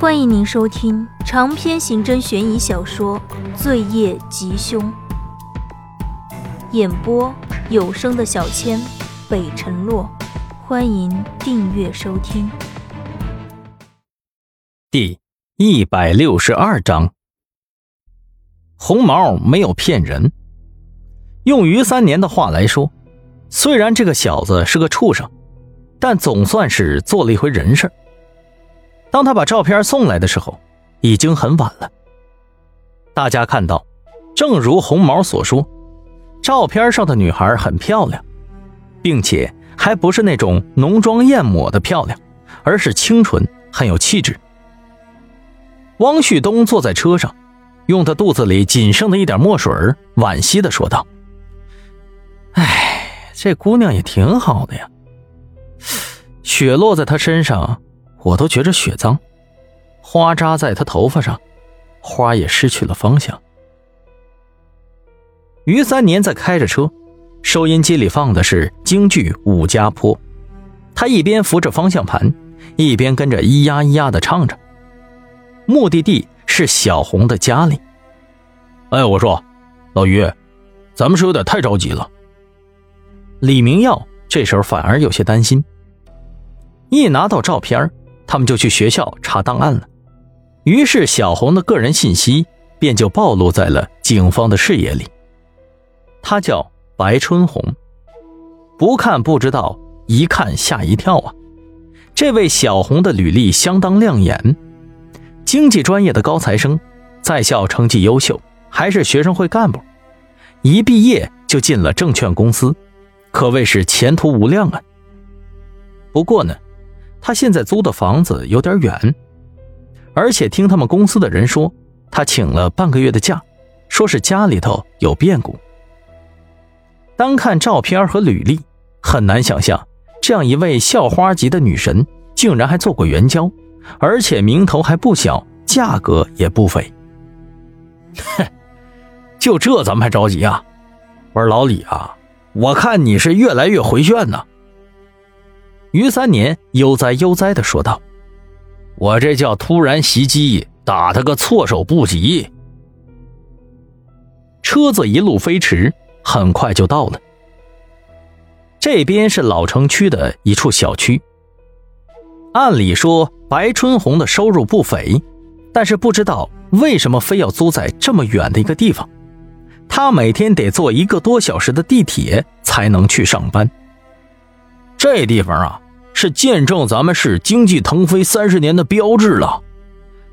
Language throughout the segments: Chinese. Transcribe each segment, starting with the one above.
欢迎您收听长篇刑侦悬疑小说《罪业吉凶》，演播有声的小千，北辰洛。欢迎订阅收听。第一百六十二章，红毛没有骗人。用于三年的话来说，虽然这个小子是个畜生，但总算是做了一回人事儿。当他把照片送来的时候，已经很晚了。大家看到，正如红毛所说，照片上的女孩很漂亮，并且还不是那种浓妆艳抹的漂亮，而是清纯，很有气质。汪旭东坐在车上，用他肚子里仅剩的一点墨水，惋惜的说道：“哎，这姑娘也挺好的呀，雪落在她身上。”我都觉着雪脏，花扎在他头发上，花也失去了方向。于三年在开着车，收音机里放的是京剧《武家坡》，他一边扶着方向盘，一边跟着咿呀咿呀的唱着。目的地是小红的家里。哎，我说，老于，咱们是有点太着急了。李明耀这时候反而有些担心，一拿到照片他们就去学校查档案了，于是小红的个人信息便就暴露在了警方的视野里。她叫白春红，不看不知道，一看吓一跳啊！这位小红的履历相当亮眼，经济专业的高材生，在校成绩优秀，还是学生会干部，一毕业就进了证券公司，可谓是前途无量啊。不过呢。他现在租的房子有点远，而且听他们公司的人说，他请了半个月的假，说是家里头有变故。单看照片和履历，很难想象这样一位校花级的女神竟然还做过援交，而且名头还不小，价格也不菲。哼，就这咱们还着急啊？我说老李啊，我看你是越来越回旋呢。于三年悠哉悠哉地说道：“我这叫突然袭击，打他个措手不及。”车子一路飞驰，很快就到了。这边是老城区的一处小区。按理说，白春红的收入不菲，但是不知道为什么非要租在这么远的一个地方。她每天得坐一个多小时的地铁才能去上班。这地方啊，是见证咱们市经济腾飞三十年的标志了。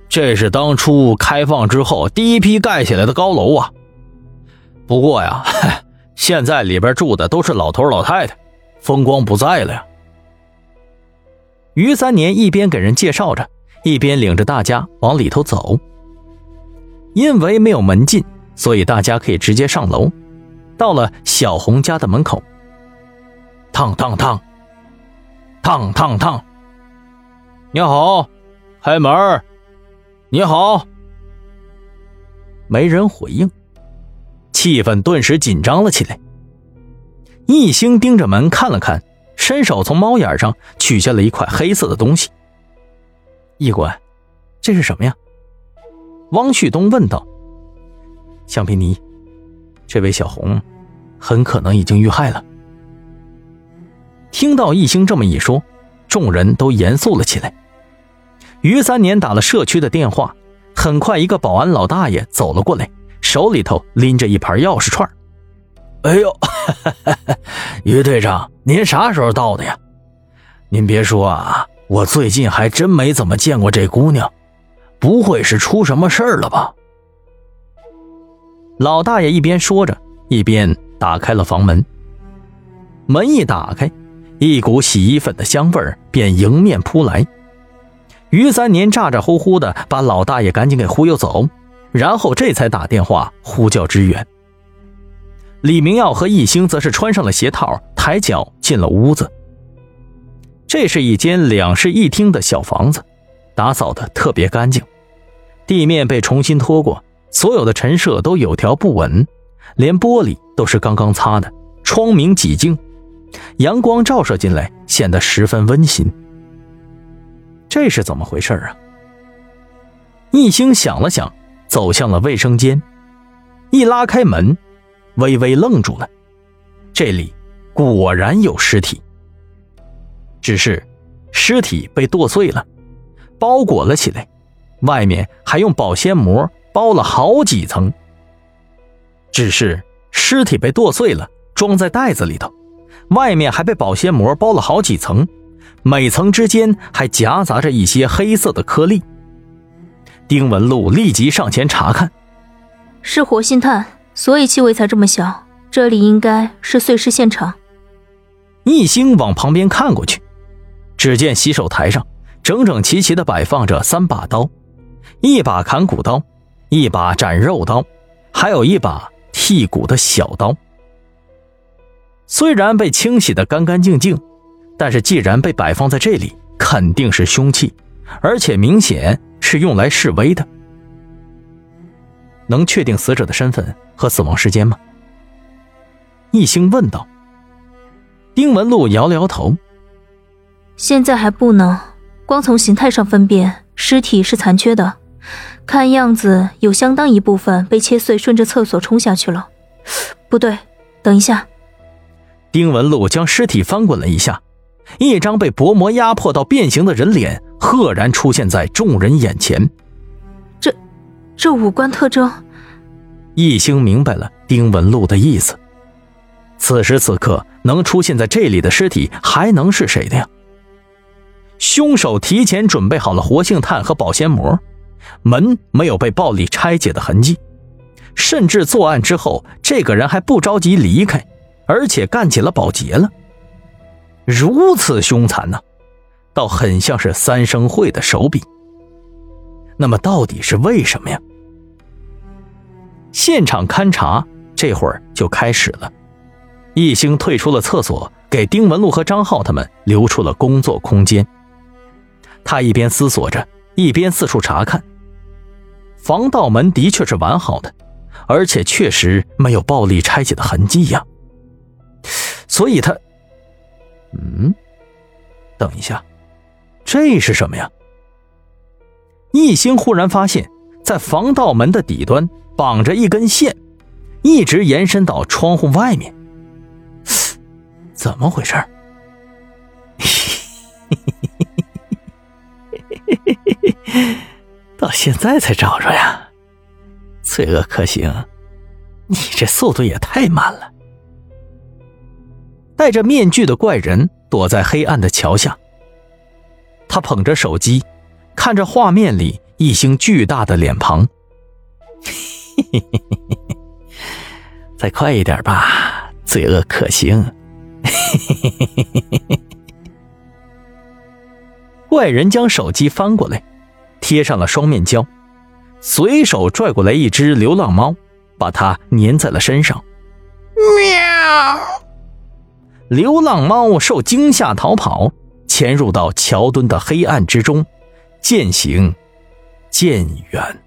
这是当初开放之后第一批盖起来的高楼啊。不过呀，现在里边住的都是老头老太太，风光不再了呀。于三年一边给人介绍着，一边领着大家往里头走。因为没有门禁，所以大家可以直接上楼。到了小红家的门口，当当当。烫烫烫！你好，开门。你好，没人回应，气氛顿时紧张了起来。一星盯着门看了看，伸手从猫眼上取下了一块黑色的东西。一官，这是什么呀？汪旭东问道。橡皮泥，这位小红很可能已经遇害了。听到易星这么一说，众人都严肃了起来。于三年打了社区的电话，很快一个保安老大爷走了过来，手里头拎着一盘钥匙串。哎呦，于队长，您啥时候到的呀？您别说啊，我最近还真没怎么见过这姑娘，不会是出什么事儿了吧？老大爷一边说着，一边打开了房门。门一打开。一股洗衣粉的香味儿便迎面扑来，于三年咋咋呼呼的把老大爷赶紧给忽悠走，然后这才打电话呼叫支援。李明耀和易星则是穿上了鞋套，抬脚进了屋子。这是一间两室一厅的小房子，打扫的特别干净，地面被重新拖过，所有的陈设都有条不紊，连玻璃都是刚刚擦的，窗明几净。阳光照射进来，显得十分温馨。这是怎么回事啊？一兴想了想，走向了卫生间，一拉开门，微微愣住了。这里果然有尸体，只是尸体被剁碎了，包裹了起来，外面还用保鲜膜包了好几层。只是尸体被剁碎了，装在袋子里头，外面还被保鲜膜包了好几层，每层之间还夹杂着一些黑色的颗粒。丁文璐立即上前查看，是活性炭，所以气味才这么小。这里应该是碎尸现场。一星往旁边看过去，只见洗手台上整整齐齐地摆放着三把刀，一把砍骨刀，一把斩肉刀，还有一把剔骨的小刀。虽然被清洗得干干净净，但是既然被摆放在这里，肯定是凶器，而且明显是用来示威的。能确定死者的身份和死亡时间吗？一星问道。丁文璐摇了摇头：“现在还不能，光从形态上分辨，尸体是残缺的，看样子有相当一部分被切碎，顺着厕所冲下去了。不对，等一下。”丁文璐将尸体翻滚了一下，一张被薄膜压迫到变形的人脸赫然出现在众人眼前。这，这五官特征……一星明白了丁文璐的意思。此时此刻，能出现在这里的尸体还能是谁的呀？凶手提前准备好了活性炭和保鲜膜，门没有被暴力拆解的痕迹，甚至作案之后，这个人还不着急离开，而且干起了保洁了。如此凶残呢，倒很像是三生会的手笔。那么到底是为什么呀？现场勘查这会儿就开始了。一兴退出了厕所，给丁文璐和张浩他们留出了工作空间。他一边思索着，一边四处查看。防盗门的确是完好的，而且确实没有暴力拆解的痕迹呀。所以，他……嗯，等一下，这是什么呀？一星忽然发现，在防盗门的底端绑着一根线，一直延伸到窗户外面。怎么回事？到现在才找着呀！罪恶克星，你这速度也太慢了。戴着面具的怪人躲在黑暗的桥下，他捧着手机，看着画面里一星巨大的脸庞。再快一点吧，罪恶可行。怪人将手机翻过来，贴上了双面胶，随手拽过来一只流浪猫，把它粘在了身上。喵！流浪猫受惊吓逃跑，潜入到桥墩的黑暗之中，渐行渐远。